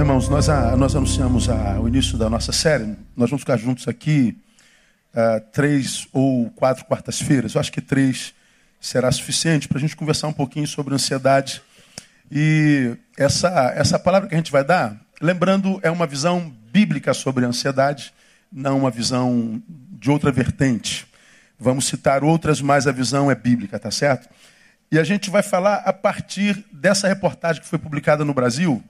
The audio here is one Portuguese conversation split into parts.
irmãos, nós, nós anunciamos o início da nossa série. Nós vamos ficar juntos aqui três ou quatro quartas-feiras. Eu acho que três será suficiente para a gente conversar um pouquinho sobre ansiedade. E essa, essa palavra que a gente vai dar, lembrando, é uma visão bíblica sobre a ansiedade, não uma visão de outra vertente. Vamos citar outras, mas a visão é bíblica, tá certo? E a gente vai falar a partir dessa reportagem que foi publicada no Brasil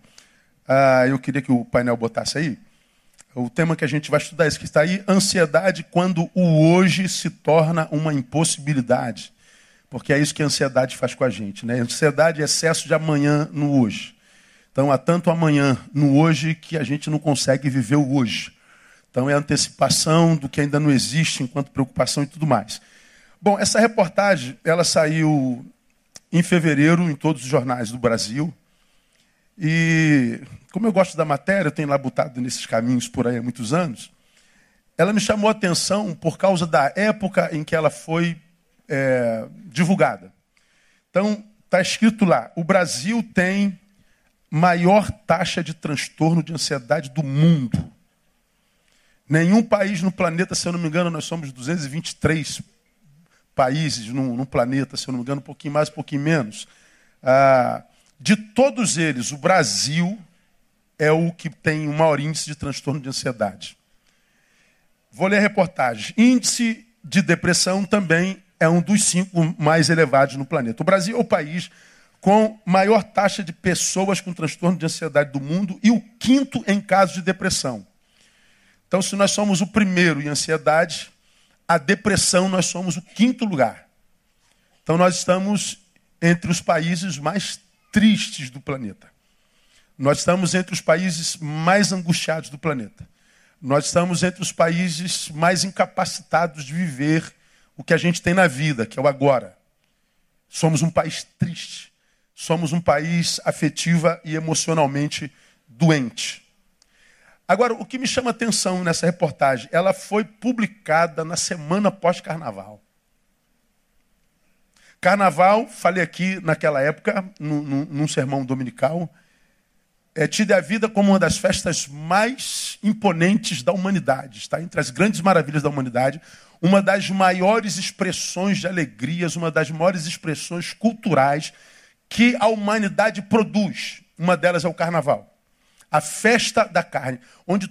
ah, eu queria que o painel botasse aí. O tema que a gente vai estudar é esse que está aí, ansiedade quando o hoje se torna uma impossibilidade. Porque é isso que a ansiedade faz com a gente. Né? Ansiedade é excesso de amanhã no hoje. Então há tanto amanhã no hoje que a gente não consegue viver o hoje. Então é antecipação do que ainda não existe enquanto preocupação e tudo mais. Bom, essa reportagem ela saiu em fevereiro em todos os jornais do Brasil. E como eu gosto da matéria, eu tenho labutado nesses caminhos por aí há muitos anos, ela me chamou a atenção por causa da época em que ela foi é, divulgada. Então, está escrito lá: o Brasil tem maior taxa de transtorno de ansiedade do mundo. Nenhum país no planeta, se eu não me engano, nós somos 223 países no, no planeta, se eu não me engano, um pouquinho mais, um pouquinho menos. Ah, de todos eles, o Brasil é o que tem o maior índice de transtorno de ansiedade. Vou ler a reportagem. Índice de depressão também é um dos cinco mais elevados no planeta. O Brasil é o país com maior taxa de pessoas com transtorno de ansiedade do mundo e o quinto em casos de depressão. Então, se nós somos o primeiro em ansiedade, a depressão nós somos o quinto lugar. Então, nós estamos entre os países mais tristes do planeta. Nós estamos entre os países mais angustiados do planeta. Nós estamos entre os países mais incapacitados de viver o que a gente tem na vida, que é o agora. Somos um país triste. Somos um país afetiva e emocionalmente doente. Agora, o que me chama atenção nessa reportagem, ela foi publicada na semana pós-carnaval. Carnaval, falei aqui naquela época, num, num, sermão dominical, é tida a vida como uma das festas mais imponentes da humanidade. Está entre as grandes maravilhas da humanidade, uma das maiores expressões de alegrias, uma das maiores expressões culturais que a humanidade produz. Uma delas é o carnaval. A festa da carne, onde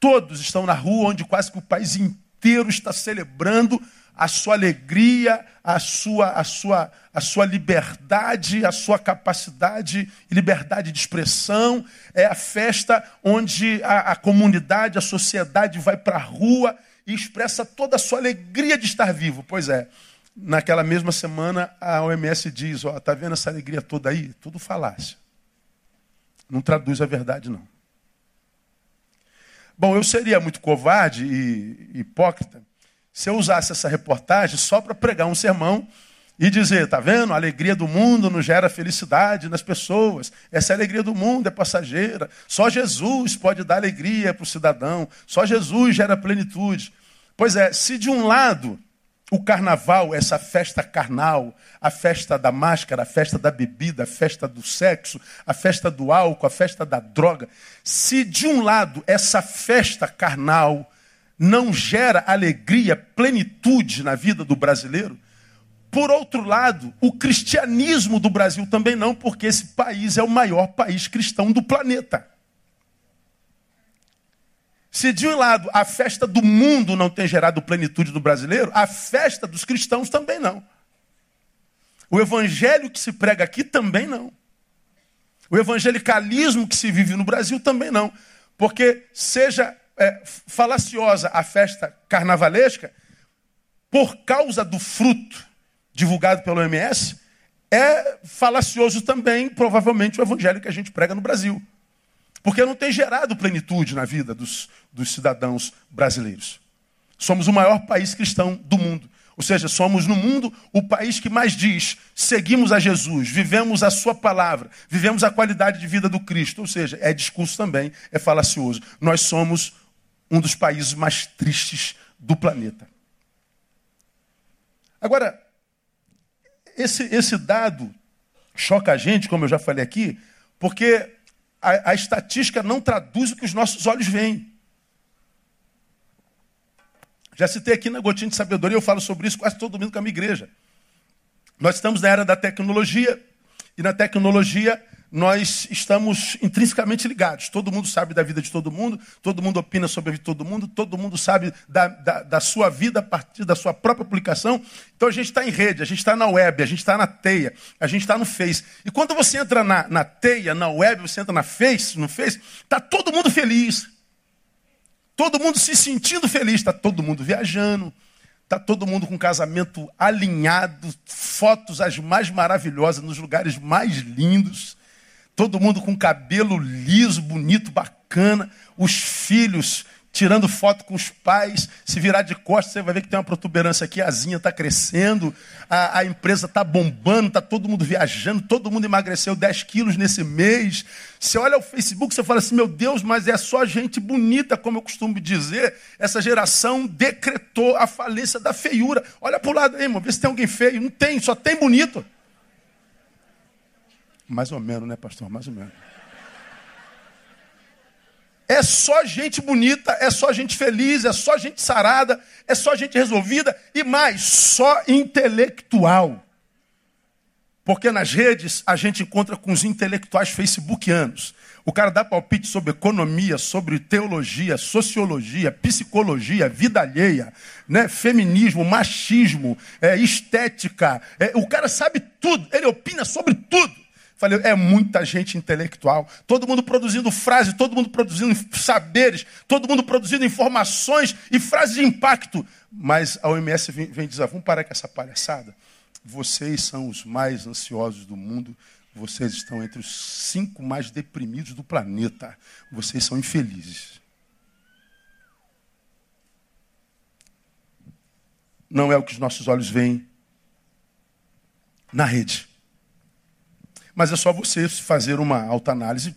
todos estão na rua, onde quase que o país inteiro está celebrando a sua alegria, a sua, a sua, a sua liberdade, a sua capacidade e liberdade de expressão. É a festa onde a, a comunidade, a sociedade vai para a rua e expressa toda a sua alegria de estar vivo. Pois é, naquela mesma semana a OMS diz: ó, tá vendo essa alegria toda aí? Tudo falácia. Não traduz a verdade, não. Bom, eu seria muito covarde e hipócrita se eu usasse essa reportagem só para pregar um sermão e dizer, tá vendo? A alegria do mundo não gera felicidade nas pessoas. Essa alegria do mundo é passageira. Só Jesus pode dar alegria para o cidadão. Só Jesus gera plenitude. Pois é, se de um lado o carnaval, essa festa carnal, a festa da máscara, a festa da bebida, a festa do sexo, a festa do álcool, a festa da droga, se de um lado essa festa carnal, não gera alegria, plenitude na vida do brasileiro. Por outro lado, o cristianismo do Brasil também não, porque esse país é o maior país cristão do planeta. Se de um lado a festa do mundo não tem gerado plenitude do brasileiro, a festa dos cristãos também não. O evangelho que se prega aqui também não. O evangelicalismo que se vive no Brasil também não. Porque seja é, falaciosa a festa carnavalesca, por causa do fruto divulgado pelo OMS, é falacioso também, provavelmente, o evangelho que a gente prega no Brasil. Porque não tem gerado plenitude na vida dos, dos cidadãos brasileiros. Somos o maior país cristão do mundo. Ou seja, somos no mundo o país que mais diz: seguimos a Jesus, vivemos a Sua palavra, vivemos a qualidade de vida do Cristo. Ou seja, é discurso também, é falacioso. Nós somos um dos países mais tristes do planeta. Agora, esse, esse dado choca a gente, como eu já falei aqui, porque a, a estatística não traduz o que os nossos olhos veem. Já citei aqui na Gotinha de Sabedoria, eu falo sobre isso quase todo domingo com a minha igreja. Nós estamos na era da tecnologia, e na tecnologia nós estamos intrinsecamente ligados. Todo mundo sabe da vida de todo mundo, todo mundo opina sobre a vida de todo mundo, todo mundo sabe da, da, da sua vida a partir da sua própria publicação. Então a gente está em rede, a gente está na web, a gente está na teia, a gente está no Face. E quando você entra na, na teia, na web, você entra na Face, no Face, está todo mundo feliz. Todo mundo se sentindo feliz, está todo mundo viajando, está todo mundo com casamento alinhado, fotos as mais maravilhosas, nos lugares mais lindos todo mundo com cabelo liso, bonito, bacana, os filhos tirando foto com os pais, se virar de costas, você vai ver que tem uma protuberância aqui, a asinha está crescendo, a, a empresa está bombando, está todo mundo viajando, todo mundo emagreceu 10 quilos nesse mês. Você olha o Facebook, você fala assim, meu Deus, mas é só gente bonita, como eu costumo dizer. Essa geração decretou a falência da feiura. Olha para o lado aí, irmão, vê se tem alguém feio. Não tem, só tem bonito. Mais ou menos, né, pastor? Mais ou menos. É só gente bonita, é só gente feliz, é só gente sarada, é só gente resolvida e mais, só intelectual. Porque nas redes a gente encontra com os intelectuais facebookianos. O cara dá palpite sobre economia, sobre teologia, sociologia, psicologia, vida alheia, né? feminismo, machismo, é, estética. É, o cara sabe tudo, ele opina sobre tudo. Falei, é muita gente intelectual, todo mundo produzindo frases, todo mundo produzindo saberes, todo mundo produzindo informações e frases de impacto. Mas a OMS vem, vem dizer, vamos parar com essa palhaçada. Vocês são os mais ansiosos do mundo, vocês estão entre os cinco mais deprimidos do planeta. Vocês são infelizes. Não é o que os nossos olhos veem na rede. Mas é só você fazer uma autoanálise,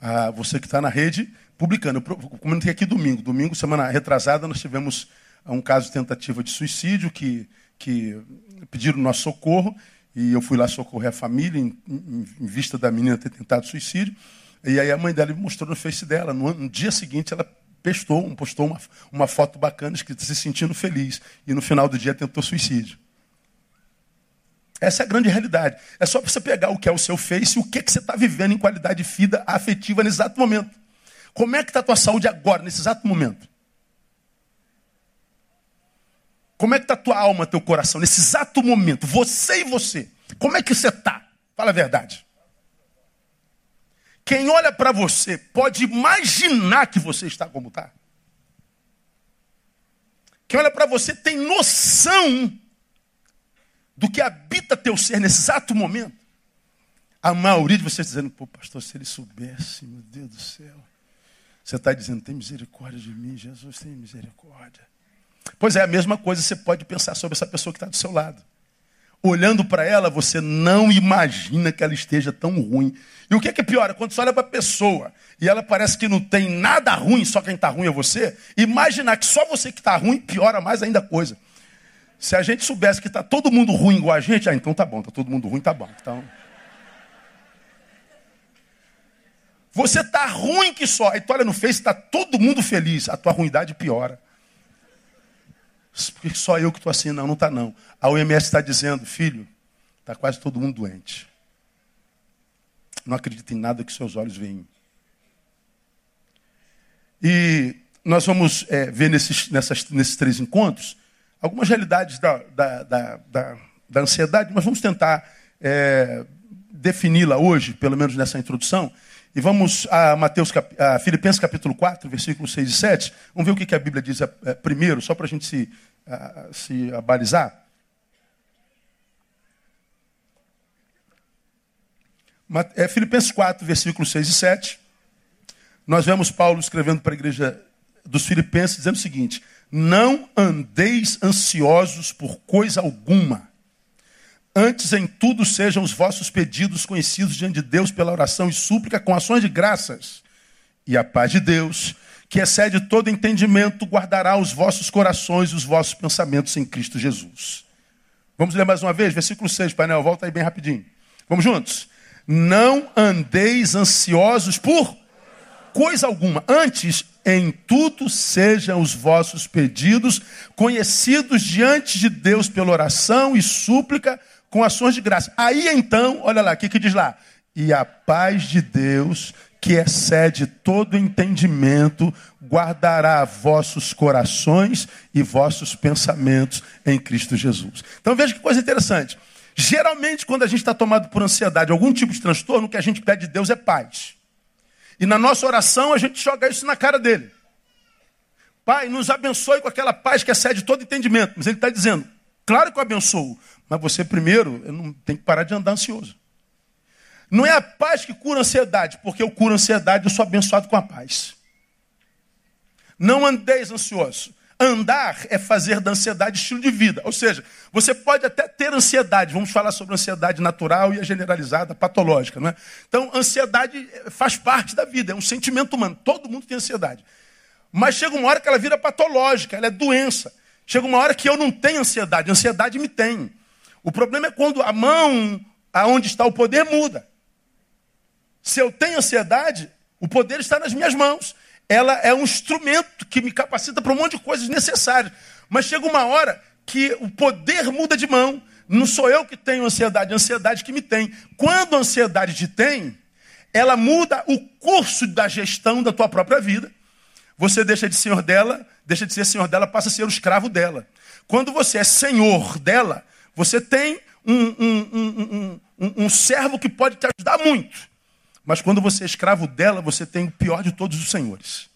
ah, você que está na rede, publicando. Eu comentei aqui domingo. Domingo, semana retrasada, nós tivemos um caso de tentativa de suicídio que, que pediram nosso socorro e eu fui lá socorrer a família em, em, em, vista da menina ter tentado suicídio. E aí a mãe dela me mostrou no Face dela. No, no dia seguinte, ela postou, postou uma, uma foto bacana escrita se sentindo feliz. E no final do dia tentou suicídio. Essa é a grande realidade. É só você pegar o que é o seu Face e o que, que você está vivendo em qualidade de vida afetiva nesse exato momento. Como é que está a tua saúde agora, nesse exato momento? Como é que está a tua alma, teu coração, nesse exato momento? Você e você. Como é que você está? Fala a verdade. Quem olha para você pode imaginar que você está como está. Quem olha para você tem noção do que habita teu ser nesse exato momento. A maioria de vocês dizendo, pô, pastor, se ele soubesse, meu Deus do céu. Você está dizendo, tem misericórdia de mim, Jesus, tem misericórdia. Pois é, a mesma coisa você pode pensar sobre essa pessoa que está do seu lado. Olhando para ela, você não imagina que ela esteja tão ruim. E o que é, que é pior? Quando você olha para a pessoa e ela parece que não tem nada ruim, só quem está ruim é você, imaginar que só você que está ruim piora mais ainda a coisa. Se a gente soubesse que está todo mundo ruim igual a gente, ah, então tá bom, está todo mundo ruim, tá bom. Então... Você está ruim que só. Aí tu olha no Face, está todo mundo feliz. A tua ruindade piora. Porque só eu que estou assim, não, não está não. A OMS está dizendo, filho, está quase todo mundo doente. Não acredita em nada que seus olhos veem. E nós vamos é, ver nesses, nessas, nesses três encontros algumas realidades da, da, da, da, da ansiedade, mas vamos tentar é, defini-la hoje, pelo menos nessa introdução. E vamos a Mateus, a Filipenses capítulo 4, versículos 6 e 7. Vamos ver o que a Bíblia diz é, primeiro, só para a gente se, se abalizar. É, Filipenses 4, versículos 6 e 7. Nós vemos Paulo escrevendo para a igreja dos Filipenses, dizendo o seguinte: não andeis ansiosos por coisa alguma. Antes em tudo sejam os vossos pedidos conhecidos diante de Deus pela oração e súplica com ações de graças. E a paz de Deus, que excede todo entendimento, guardará os vossos corações e os vossos pensamentos em Cristo Jesus. Vamos ler mais uma vez, versículo 6, painel, volta aí bem rapidinho. Vamos juntos? Não andeis ansiosos por coisa alguma. Antes, em tudo sejam os vossos pedidos conhecidos diante de Deus pela oração e súplica com ações de graça. Aí então, olha lá, o que, que diz lá? E a paz de Deus, que excede todo entendimento, guardará vossos corações e vossos pensamentos em Cristo Jesus. Então veja que coisa interessante. Geralmente, quando a gente está tomado por ansiedade, algum tipo de transtorno, o que a gente pede de Deus é paz. E na nossa oração a gente joga isso na cara dele. Pai, nos abençoe com aquela paz que excede todo entendimento. Mas ele está dizendo, claro que eu abençoo, mas você primeiro não tem que parar de andar ansioso. Não é a paz que cura a ansiedade, porque eu curo a ansiedade, eu sou abençoado com a paz. Não andeis ansioso. Andar é fazer da ansiedade estilo de vida. Ou seja, você pode até ter ansiedade. Vamos falar sobre ansiedade natural e a generalizada, patológica. Não é? Então, ansiedade faz parte da vida, é um sentimento humano. Todo mundo tem ansiedade. Mas chega uma hora que ela vira patológica, ela é doença. Chega uma hora que eu não tenho ansiedade, ansiedade me tem. O problema é quando a mão aonde está o poder muda. Se eu tenho ansiedade, o poder está nas minhas mãos ela é um instrumento que me capacita para um monte de coisas necessárias. Mas chega uma hora que o poder muda de mão. Não sou eu que tenho ansiedade, é a ansiedade que me tem. Quando a ansiedade te tem, ela muda o curso da gestão da tua própria vida. Você deixa de senhor dela, deixa de ser senhor dela, passa a ser o escravo dela. Quando você é senhor dela, você tem um, um, um, um servo que pode te ajudar muito. Mas quando você é escravo dela, você tem o pior de todos os senhores.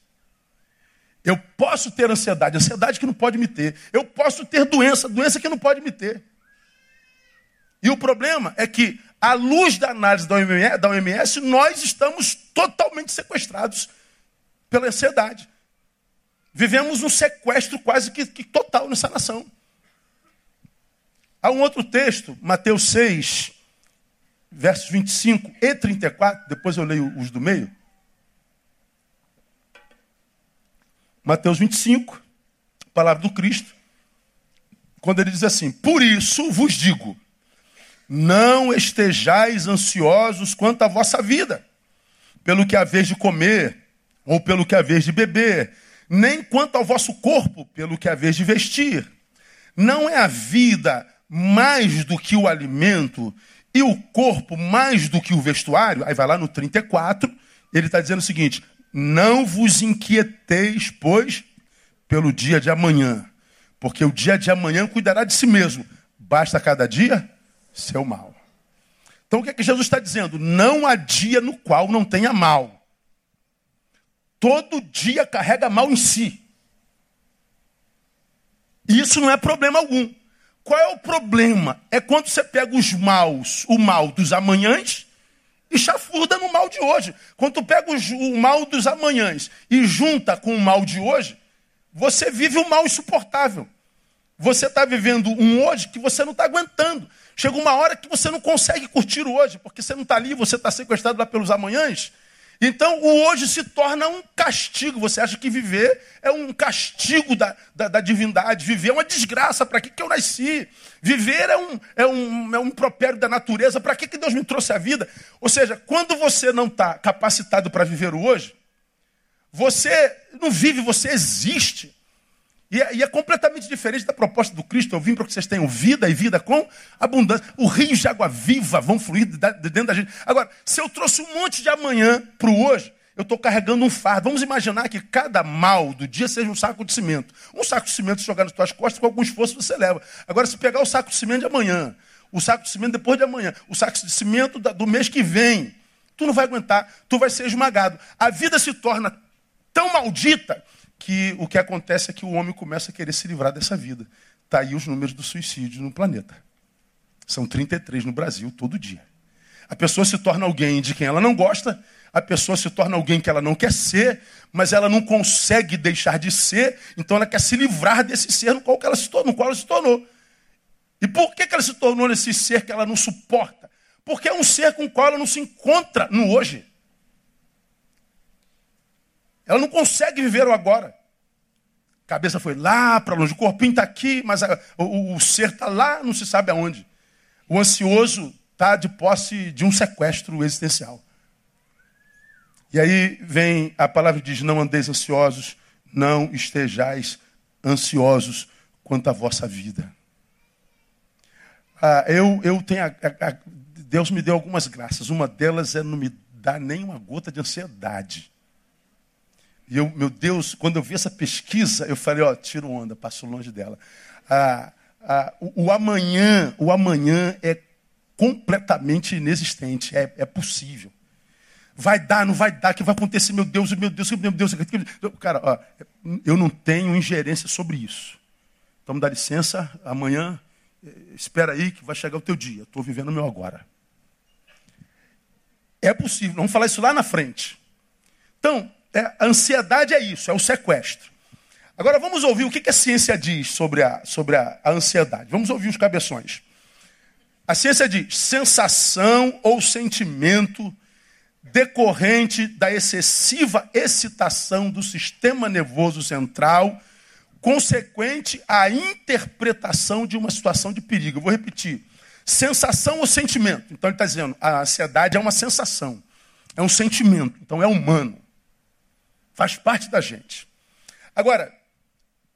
Eu posso ter ansiedade, ansiedade que não pode me ter. Eu posso ter doença, doença que não pode me ter. E o problema é que, à luz da análise da OMS, da OMS nós estamos totalmente sequestrados pela ansiedade. Vivemos um sequestro quase que, que total nessa nação. Há um outro texto, Mateus 6, versos 25 e 34, depois eu leio os do meio. Mateus 25, palavra do Cristo, quando ele diz assim: Por isso vos digo, não estejais ansiosos quanto à vossa vida, pelo que haveis de comer, ou pelo que haveis de beber, nem quanto ao vosso corpo, pelo que haveis de vestir. Não é a vida mais do que o alimento, e o corpo mais do que o vestuário, aí vai lá no 34, ele está dizendo o seguinte: não vos inquieteis, pois, pelo dia de amanhã, porque o dia de amanhã cuidará de si mesmo. Basta cada dia seu mal. Então o que é que Jesus está dizendo? Não há dia no qual não tenha mal. Todo dia carrega mal em si. E isso não é problema algum. Qual é o problema? É quando você pega os maus, o mal dos amanhãs, e chafurda no mal de hoje. Quando tu pega o mal dos amanhãs e junta com o mal de hoje, você vive um mal insuportável. Você está vivendo um hoje que você não está aguentando. Chega uma hora que você não consegue curtir o hoje, porque você não está ali, você está sequestrado lá pelos amanhãs. Então o hoje se torna um castigo. Você acha que viver é um castigo da, da, da divindade, viver é uma desgraça. Para que, que eu nasci? Viver é um, é um, é um impropério da natureza. Para que, que Deus me trouxe a vida? Ou seja, quando você não está capacitado para viver o hoje, você não vive, você existe. E é, e é, completamente diferente da proposta do Cristo. Eu vim para que vocês tenham vida e vida com abundância. O rio de água viva vão fluir de dentro da gente. Agora, se eu trouxe um monte de amanhã para o hoje, eu estou carregando um fardo. Vamos imaginar que cada mal do dia seja um saco de cimento. Um saco de cimento jogar nas tuas costas, com algum esforço você leva. Agora, se pegar o saco de cimento de amanhã, o saco de cimento depois de amanhã, o saco de cimento do mês que vem, tu não vai aguentar, tu vai ser esmagado. A vida se torna tão maldita que o que acontece é que o homem começa a querer se livrar dessa vida. Está aí os números do suicídio no planeta. São 33 no Brasil todo dia. A pessoa se torna alguém de quem ela não gosta, a pessoa se torna alguém que ela não quer ser, mas ela não consegue deixar de ser, então ela quer se livrar desse ser no qual ela se tornou. No qual ela se tornou. E por que ela se tornou nesse ser que ela não suporta? Porque é um ser com o qual ela não se encontra no hoje. Ela não consegue viver o agora. A cabeça foi lá para longe, o corpinho está aqui, mas a, o, o, ser está lá, não se sabe aonde. O ansioso está de posse de um sequestro existencial. E aí vem a palavra diz: Não andeis ansiosos, não estejais ansiosos quanto à vossa vida. Ah, eu, eu tenho. A, a, a, Deus me deu algumas graças. Uma delas é não me dar nem uma gota de ansiedade. E eu, meu Deus, quando eu vi essa pesquisa, eu falei, ó, tiro onda, passo longe dela. Ah, ah, o, o, amanhã, o amanhã é completamente inexistente, é, é possível. Vai dar, não vai dar, que vai acontecer, meu Deus, meu Deus, meu Deus. Cara, ó, eu não tenho ingerência sobre isso. Então me dá licença, amanhã, eh, espera aí que vai chegar o teu dia. Estou vivendo o meu agora. É possível, vamos falar isso lá na frente. Então, é, a ansiedade é isso, é o sequestro. Agora vamos ouvir o que, que a ciência diz sobre, a, sobre a, a ansiedade. Vamos ouvir os cabeções. A ciência diz sensação ou sentimento decorrente da excessiva excitação do sistema nervoso central, consequente à interpretação de uma situação de perigo. Eu vou repetir. Sensação ou sentimento? Então ele está dizendo, a ansiedade é uma sensação, é um sentimento, então é humano. Faz parte da gente. Agora,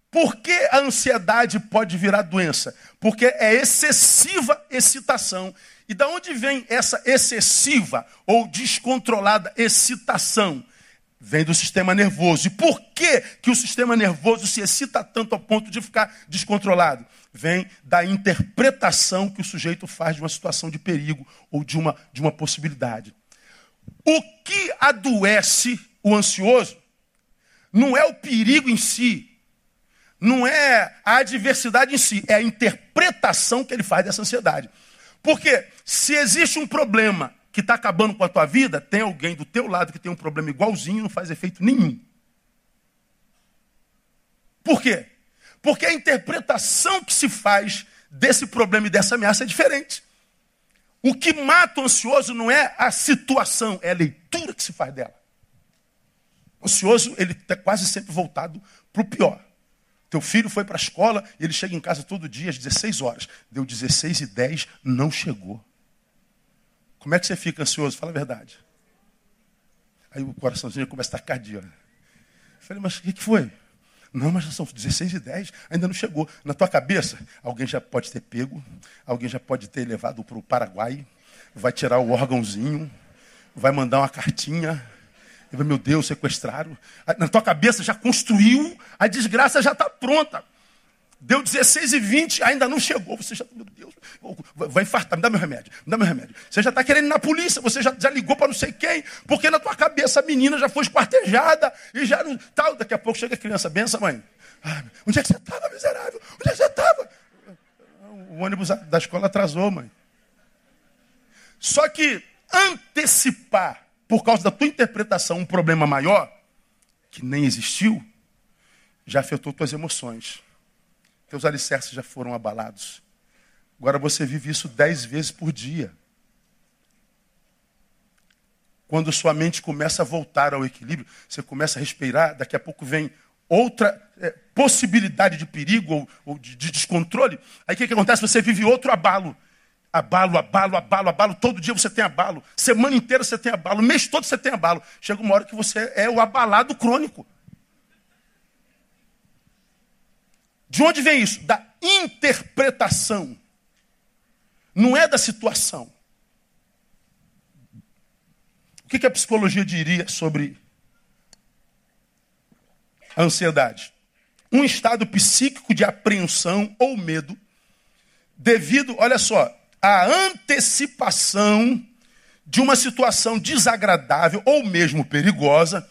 por que a ansiedade pode virar doença? Porque é excessiva excitação. E da onde vem essa excessiva ou descontrolada excitação? Vem do sistema nervoso. E por que, que o sistema nervoso se excita tanto ao ponto de ficar descontrolado? Vem da interpretação que o sujeito faz de uma situação de perigo ou de uma, de uma possibilidade. O que adoece o ansioso não é o perigo em si, não é a adversidade em si, é a interpretação que ele faz dessa ansiedade. Porque se existe um problema que está acabando com a tua vida, tem alguém do teu lado que tem um problema igualzinho e não faz efeito nenhum. Por quê? Porque a interpretação que se faz desse problema e dessa ameaça é diferente. O que mata o ansioso não é a situação, é a leitura que se faz dela. Ansioso, ele está quase sempre voltado para o pior. Teu filho foi para a escola ele chega em casa todo dia às 16 horas. Deu 16 e 10, não chegou. Como é que você fica ansioso? Fala a verdade. Aí o coraçãozinho começa a estar cardíaco. Eu falei, mas o que, que foi? Não, mas já são 16 e 10, ainda não chegou. Na tua cabeça, alguém já pode ter pego, alguém já pode ter levado para o Paraguai, vai tirar o órgãozinho, vai mandar uma cartinha. Meu Deus, sequestraram. Na tua cabeça já construiu, a desgraça já está pronta. Deu 16 e 20, ainda não chegou. Você já, meu Deus, vai infartar, me dá meu remédio, me dá meu remédio. Você já está querendo ir na polícia, você já, já ligou para não sei quem, porque na tua cabeça a menina já foi esquartejada e já não. Tal. Daqui a pouco chega a criança, benção, mãe. Ah, onde é que você estava, miserável? Onde é que você estava? O ônibus da escola atrasou, mãe. Só que antecipar, por causa da tua interpretação, um problema maior, que nem existiu, já afetou tuas emoções. Teus alicerces já foram abalados. Agora você vive isso dez vezes por dia. Quando sua mente começa a voltar ao equilíbrio, você começa a respirar, daqui a pouco vem outra é, possibilidade de perigo ou, ou de, de, descontrole. Aí o que, que acontece? Você vive outro abalo. Abalo, abalo, abalo, abalo. Todo dia você tem abalo. Semana inteira você tem abalo. Mês todo você tem abalo. Chega uma hora que você é o abalado crônico. De onde vem isso? Da interpretação. Não é da situação. O que a psicologia diria sobre a ansiedade? Um estado psíquico de apreensão ou medo, devido, olha só, à antecipação de uma situação desagradável ou mesmo perigosa,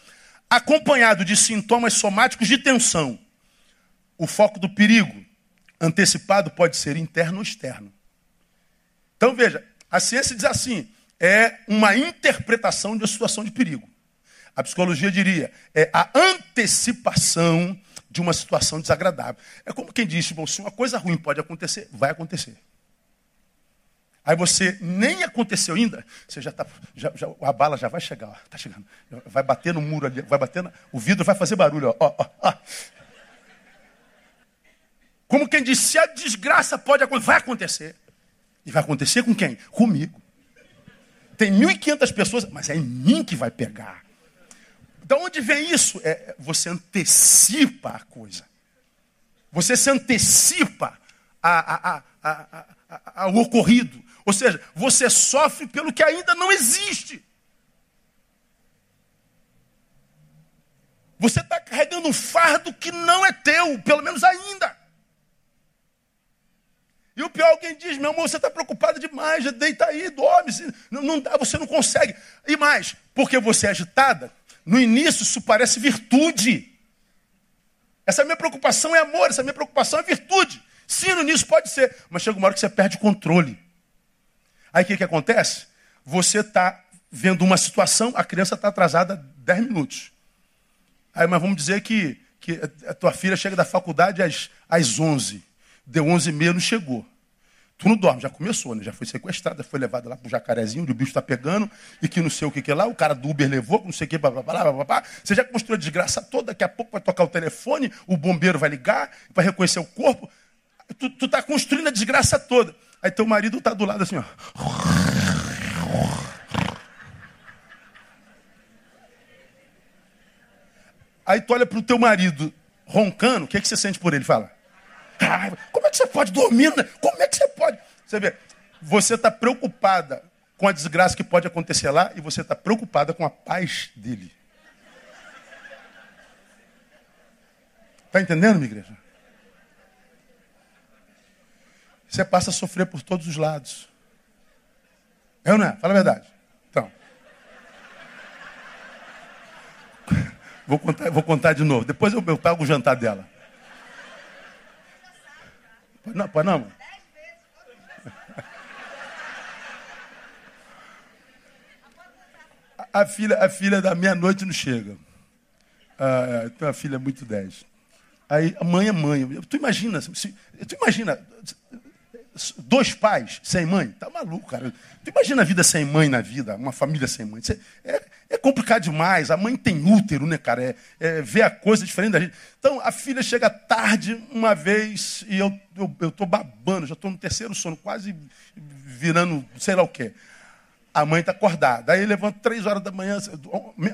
acompanhado de sintomas somáticos de tensão o foco do perigo antecipado pode ser interno ou externo. Então veja, a ciência diz assim: é uma interpretação de uma situação de perigo. A psicologia diria, é a antecipação de uma situação desagradável. É como quem diz, bom, se uma coisa ruim pode acontecer, vai acontecer. Aí você nem aconteceu ainda, você já está, já, já, a bala já vai chegar, está chegando, vai bater no muro ali, vai bater, na, o vidro vai fazer barulho, ó, ó, ó. Como quem diz, se a desgraça pode acontecer, vai acontecer. E vai acontecer com quem? Comigo. tem 1.500 pessoas, mas é em mim que vai pegar. Da onde vem isso? É, você antecipa a coisa. Você se antecipa a, a, a, ao ocorrido. Ou seja, você sofre pelo que ainda não existe. Você está carregando um fardo que não é teu, pelo menos ainda. E o pior, alguém diz, meu amor, você está preocupado demais, deita aí, dorme, não, não dá, você não consegue. E mais, porque você é agitada, no início isso parece virtude. Essa minha preocupação é amor, essa minha preocupação é virtude. Sim, no início pode ser, mas chega uma hora que você perde o controle. Aí o que, que acontece? Você está vendo uma situação, a criança está atrasada 10 minutos. Aí, mas vamos dizer que, que a tua filha chega da faculdade às, às 11. Deu 11 e meia, não chegou. Tu não dorme, já começou, né? Já foi sequestrada, foi levada lá pro jacarezinho, onde o bicho está pegando, e que não sei o que, que é lá, o cara do Uber levou, não sei o que, blá, blá, blá, blá, blá. Você já construiu a desgraça toda, daqui a pouco vai tocar o telefone, o bombeiro vai ligar, vai reconhecer o corpo. Tu, tu tá construindo a desgraça toda. Aí teu marido tá do lado assim, ó. Aí tu olha pro teu marido roncando, o que, é que você sente por ele? Fala. Como é que você pode dormir? Né? Como é que você pode? Você vê, você está preocupada com a desgraça que pode acontecer lá e você está preocupada com a paz dele. Está entendendo, minha igreja? Você passa a sofrer por todos os lados. É ou não é? Fala a verdade. Então. Vou contar, vou contar de novo. Depois eu, eu pago o jantar dela. Não, pode não. A filha, a filha da meia-noite não chega. Ah, tem uma filha muito dez. Aí a mãe é mãe. Tu imagina, se, tu imagina dois pais sem mãe? Tá maluco, cara. Tu imagina a vida sem mãe na vida, uma família sem mãe. É, é complicado demais. A mãe tem útero, né, cara? É, é, vê a coisa diferente da gente. Então, a filha chega tarde uma vez e eu, eu, eu tô babando, já estou no terceiro sono, quase virando sei lá o quê. A mãe está acordada. Aí levanta três horas da manhã,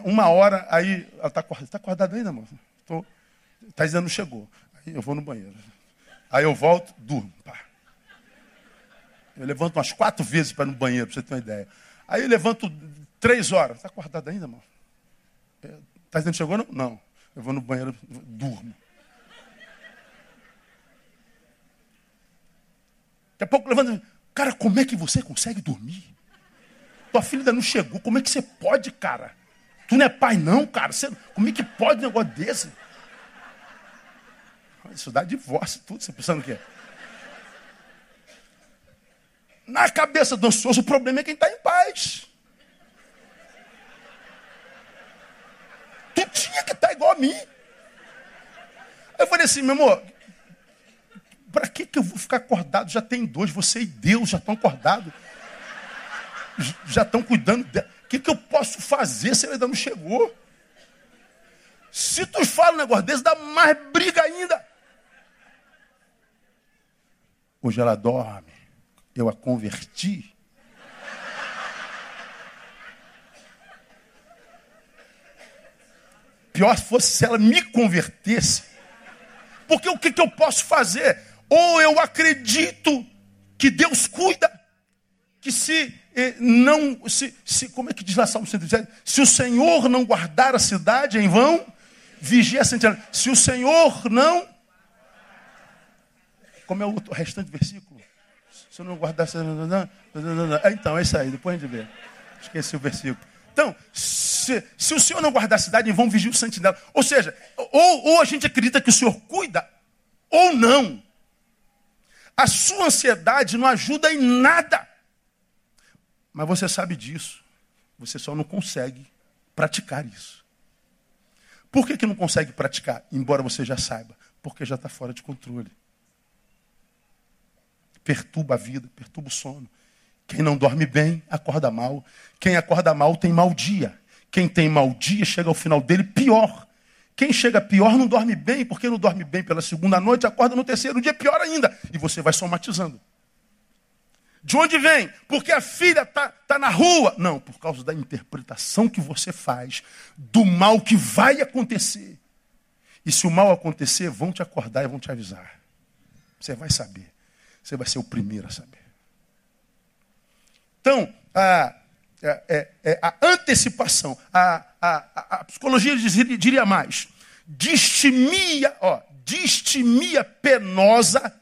uma hora, aí ela está acordada. Está acordada ainda, amor? Está dizendo não chegou. Aí eu vou no banheiro. Aí eu volto, durmo. Pá. Eu levanto umas quatro vezes para ir no banheiro, para você ter uma ideia. Aí eu levanto Três horas. Está acordado ainda, irmão? Está dizendo que chegou? Não? Não. Eu vou no banheiro, durmo. Daqui a pouco levanta. Cara, como é que você consegue dormir? Tua filha ainda não chegou. Como é que você pode, cara? Tu não é pai, não, cara. Você, como é que pode um negócio desse? Isso dá divórcio, tudo. Você pensando o quê? Na cabeça do ansioso, o problema é quem está em paz. Tu tinha que estar igual a mim. Eu falei assim, meu amor, para que, que eu vou ficar acordado? Já tem dois, você e Deus já estão acordados. Já estão cuidando dela. O que, que eu posso fazer se ele ainda não chegou? Se tu fala um negócio desse, dá mais briga ainda. Hoje ela dorme. Eu a converti. Pior fosse se ela me convertesse. Porque o que, que eu posso fazer? Ou eu acredito que Deus cuida, que se eh, não, se, se, como é que diz lá Salmo 107? Se o Senhor não guardar a cidade em vão, vigia a sentinela. Se o Senhor não, como é o restante versículo? Se eu não guardar, é, então é isso aí, depois a gente vê. Esqueci o versículo. Então, se, se o Senhor não guardar a cidade, vão vigiar o sentinela. Ou seja, ou, ou a gente acredita que o Senhor cuida, ou não. A sua ansiedade não ajuda em nada. Mas você sabe disso. Você só não consegue praticar isso. Por que, que não consegue praticar? Embora você já saiba. Porque já está fora de controle. Perturba a vida, perturba o sono. Quem não dorme bem, acorda mal. Quem acorda mal tem mau dia. Quem tem mau dia chega ao final dele pior. Quem chega pior não dorme bem, porque não dorme bem pela segunda noite, acorda no terceiro dia pior ainda. E você vai somatizando. De onde vem? Porque a filha está tá na rua. Não, por causa da interpretação que você faz do mal que vai acontecer. E se o mal acontecer, vão te acordar e vão te avisar. Você vai saber. Você vai ser o primeiro a saber. Então, a, é, é, é a antecipação, a, a, a psicologia diria, diria mais, distimia, ó, distimia penosa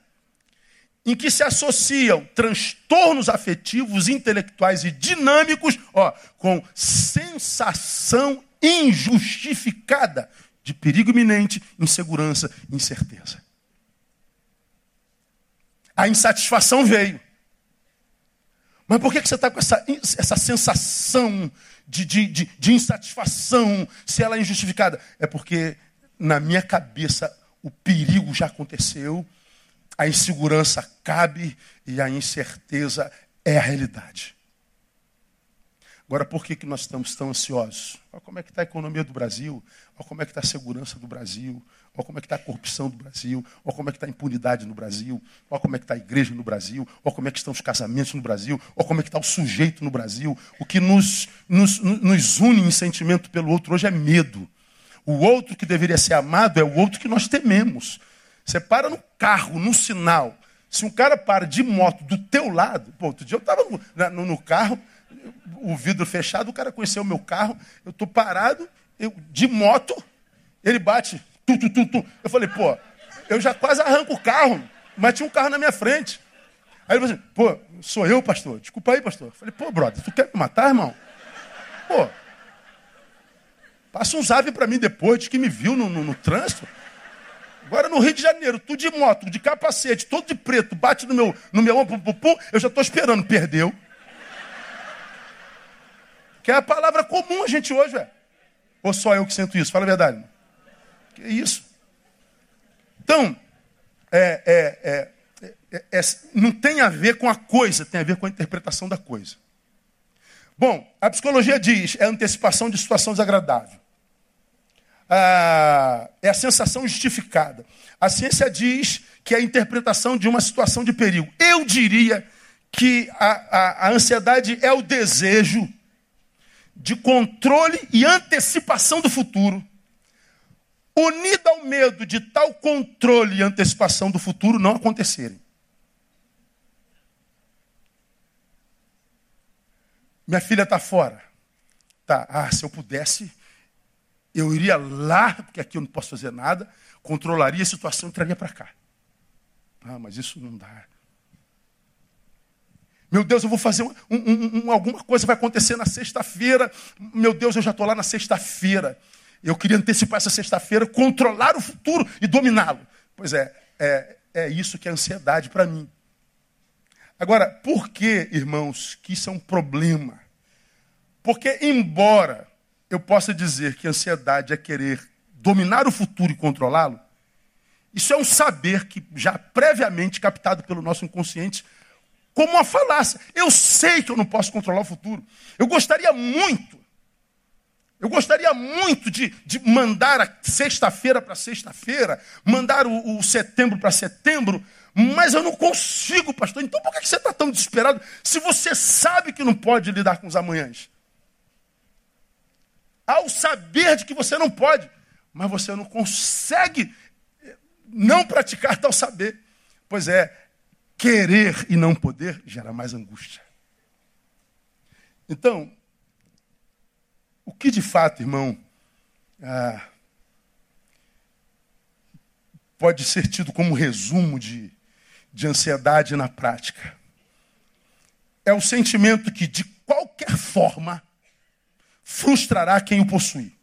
em que se associam transtornos afetivos, intelectuais e dinâmicos, ó, com sensação injustificada de perigo iminente, insegurança, incerteza. A insatisfação veio. Mas por que, você está com essa, essa sensação de, de, de, de insatisfação, se ela é injustificada? É porque na minha cabeça o perigo já aconteceu, a insegurança cabe e a incerteza é a realidade. Agora, por que, que nós estamos tão ansiosos? Olha como é que está a economia do Brasil, olha como é que está a segurança do Brasil, olha como é que está a corrupção do Brasil, olha como é que está a impunidade no Brasil, olha como é que está a igreja no Brasil, olha como é que estão os casamentos no Brasil, olha como é que está o sujeito no Brasil. O que nos, nos, nos une em sentimento pelo outro hoje é medo. O outro que deveria ser amado é o outro que nós tememos. Você para no carro, no sinal. Se um cara para de moto do teu lado, pô, outro dia eu estava no, no, no carro, o vidro fechado, o cara conheceu o meu carro, eu estou parado, eu, de moto, ele bate, tu, tu, tu, tu. Eu falei, pô, eu já quase arranco o carro, mas tinha um carro na minha frente. Aí ele falou assim, pô, sou eu, pastor, desculpa aí, pastor. Eu falei, pô, brother, tu quer me matar, irmão? Pô, passa um zap para mim depois, de que me viu no, no, no trânsito. Agora no Rio de Janeiro, tu de moto, de capacete, todo de preto, bate no meu, no meu ombro, eu já estou esperando, perdeu. Que é a palavra comum a gente hoje, é. Ou só eu que sinto isso? Fala a verdade. Que isso? Então, é, é, é, é, não tem a ver com a coisa, tem a ver com a interpretação da coisa. Bom, a psicologia diz, é antecipação de situação desagradável. Ah, é a sensação justificada. A ciência diz que é a interpretação de uma situação de perigo. Eu diria que a, a, a ansiedade é o desejo de controle e antecipação do futuro, unida ao medo de tal controle e antecipação do futuro não acontecerem. Minha filha está fora. Tá, ah, se eu pudesse, eu iria lá, porque aqui eu não posso fazer nada, controlaria a situação e traria para cá. Ah, mas isso não dá. Meu Deus, eu vou fazer um, um, um, alguma coisa, vai acontecer na sexta-feira. Meu Deus, eu já estou lá na sexta-feira. Eu queria antecipar essa sexta-feira, controlar o futuro e dominá-lo. Pois é, é, é isso que é ansiedade para mim. Agora, por que, irmãos, que isso é um problema? Porque, embora eu possa dizer que ansiedade é querer dominar o futuro e controlá-lo, isso é um saber que já previamente captado pelo nosso inconsciente como uma falácia. Eu sei que eu não posso controlar o futuro. Eu gostaria muito, eu gostaria muito de, de mandar a sexta-feira para sexta-feira, mandar o, o setembro para setembro, mas eu não consigo, pastor. Então por que você está tão desesperado se você sabe que não pode lidar com os amanhãs? Ao saber de que você não pode, mas você não consegue não praticar tal saber. Pois é, Querer e não poder gera mais angústia. Então, o que de fato, irmão, ah, pode ser tido como resumo de, de ansiedade na prática? É o sentimento que, de qualquer forma, frustrará quem o possui.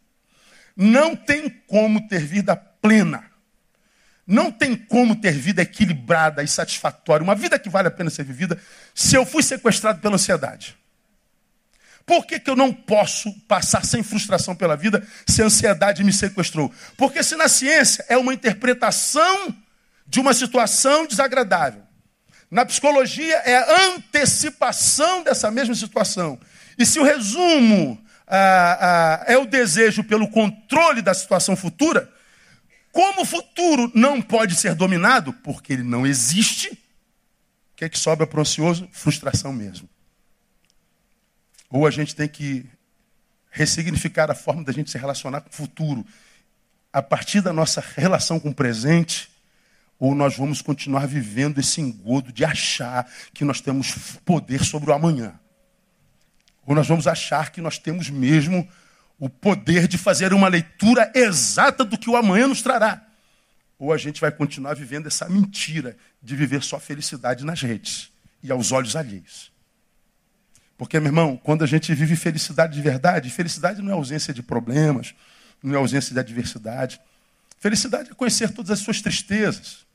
Não tem como ter vida plena não tem como ter vida equilibrada e satisfatória, uma vida que vale a pena ser vivida, se eu fui sequestrado pela ansiedade. Por que, que eu não posso passar sem frustração pela vida se a ansiedade me sequestrou? Porque se na ciência é uma interpretação de uma situação desagradável, na psicologia é a antecipação dessa mesma situação. E se o resumo ah, ah, é o desejo pelo controle da situação futura, como o futuro não pode ser dominado, porque ele não existe, O que é que sobra para o ansioso? Frustração mesmo. Ou a gente tem que ressignificar a forma da gente se relacionar com o futuro a partir da nossa relação com o presente, ou nós vamos continuar vivendo esse engodo de achar que nós temos poder sobre o amanhã. Ou nós vamos achar que nós temos mesmo o poder de fazer uma leitura exata do que o amanhã nos trará. Ou a gente vai continuar vivendo essa mentira de viver só felicidade nas redes e aos olhos alheios. Porque, meu irmão, quando a gente vive felicidade de verdade, felicidade não é ausência de problemas, não é ausência de adversidade. Felicidade é conhecer todas as suas tristezas.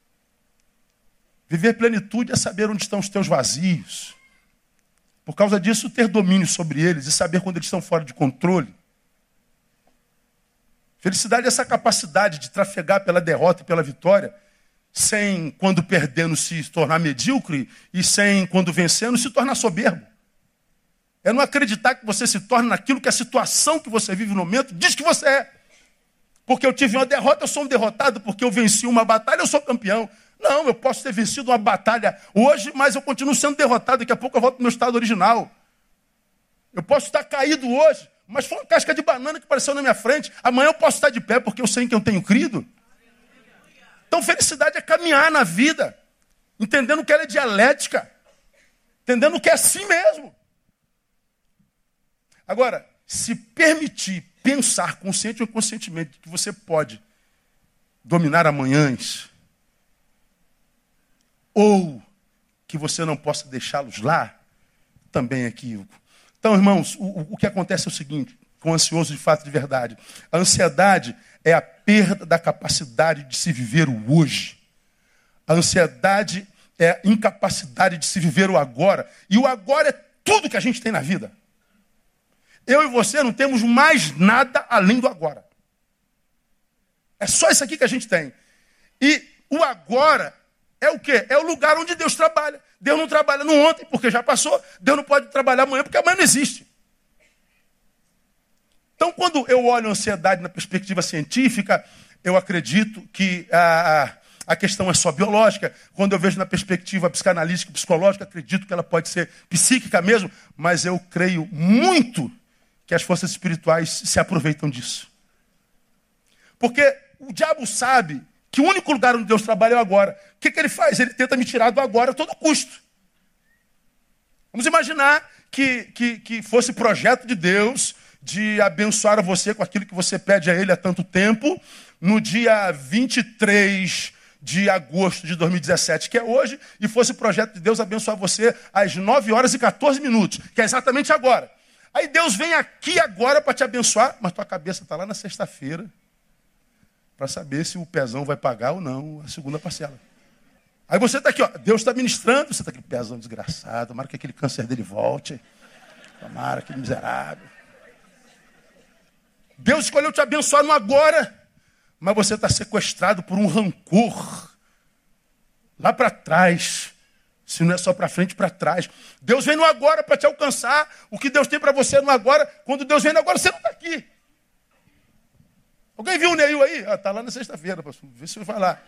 Viver plenitude é saber onde estão os teus vazios. Por causa disso, ter domínio sobre eles e saber quando eles estão fora de controle. Felicidade é essa capacidade de trafegar pela derrota e pela vitória, sem, quando perdendo, se tornar medíocre e sem, quando vencendo, se tornar soberbo. É não acreditar que você se torna naquilo que a situação que você vive no momento diz que você é. Porque eu tive uma derrota, eu sou um derrotado. Porque eu venci uma batalha, eu sou campeão. Não, eu posso ter vencido uma batalha hoje, mas eu continuo sendo derrotado. Daqui a pouco eu volto para o meu estado original. Eu posso estar caído hoje, mas foi uma casca de banana que apareceu na minha frente. Amanhã eu posso estar de pé porque eu sei em quem eu tenho crido. Então, felicidade é caminhar na vida, entendendo que ela é dialética, entendendo que é assim mesmo. Agora, se permitir pensar consciente ou inconscientemente que você pode dominar amanhãs, ou que você não possa deixá-los lá, também é equívoco. Então, irmãos, o, o que acontece é o seguinte, com ansioso de fato de verdade. A ansiedade é a perda da capacidade de se viver o hoje. A ansiedade é a incapacidade de se viver o agora. E o agora é tudo que a gente tem na vida. Eu e você não temos mais nada além do agora. É só isso aqui que a gente tem. E o agora é o quê? É o lugar onde Deus trabalha. Deus não trabalha no ontem, porque já passou. Deus não pode trabalhar amanhã, porque amanhã não existe. Então, quando eu olho a ansiedade na perspectiva científica, eu acredito que a, a questão é só biológica. Quando eu vejo na perspectiva psicanalítica, psicológica, acredito que ela pode ser psíquica mesmo, mas eu creio muito que as forças espirituais se aproveitam disso. Porque o diabo sabe que o único lugar onde Deus trabalha é agora. O que, que ele faz? Ele tenta me tirar do agora a todo custo. Vamos imaginar que, que, que fosse projeto de Deus de abençoar você com aquilo que você pede a Ele há tanto tempo, no dia 23 de agosto de 2017, que é hoje, e fosse projeto de Deus abençoar você às 9 horas e 14 minutos, que é exatamente agora. Aí Deus vem aqui agora para te abençoar, mas tua cabeça está lá na sexta-feira para saber se o pezão vai pagar ou não a segunda parcela. Aí você está aqui, ó, Deus está ministrando, você está aquele pezão desgraçado, tomara que aquele câncer dele volte. Tomara, aquele miserável. Deus escolheu te abençoar no agora, mas você está sequestrado por um rancor lá para trás. Se não é só para frente, para trás. Deus vem no agora para te alcançar. O que Deus tem para você no agora, quando Deus vem no agora, você não está aqui. Alguém viu o Neil aí? Ah, tá lá na sexta-feira, pastor. Vê se vai lá.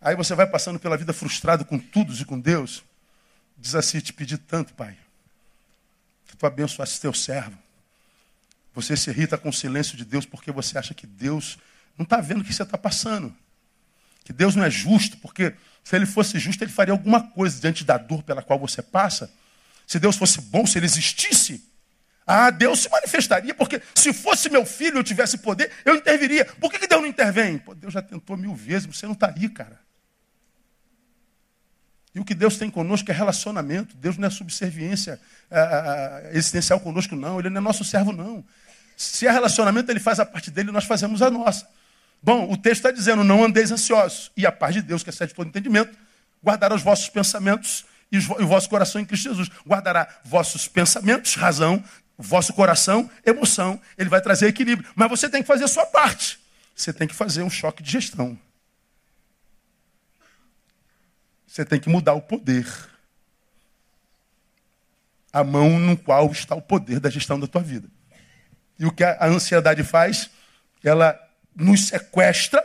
Aí você vai passando pela vida frustrado com tudo e com Deus. Diz assim: te pedi tanto, Pai, que tu abençoasse teu servo. Você se irrita com o silêncio de Deus porque você acha que Deus não está vendo o que você está passando. Que Deus não é justo, porque se ele fosse justo, ele faria alguma coisa diante da dor pela qual você passa. Se Deus fosse bom, se ele existisse, ah, Deus se manifestaria, porque se fosse meu filho eu tivesse poder, eu interviria. Por que, que Deus não intervém? Pô, Deus já tentou mil vezes, você não está aí, cara. E o que Deus tem conosco é relacionamento. Deus não é subserviência é, é, existencial conosco, não. Ele não é nosso servo, não. Se é relacionamento, ele faz a parte dele nós fazemos a nossa. Bom, o texto está dizendo: não andeis ansiosos. E a paz de Deus, que excede todo entendimento, guardará os vossos pensamentos e o vosso coração em Cristo Jesus. Guardará vossos pensamentos, razão, vosso coração, emoção, ele vai trazer equilíbrio. Mas você tem que fazer a sua parte. Você tem que fazer um choque de gestão. Você tem que mudar o poder. A mão no qual está o poder da gestão da tua vida. E o que a ansiedade faz? Ela nos sequestra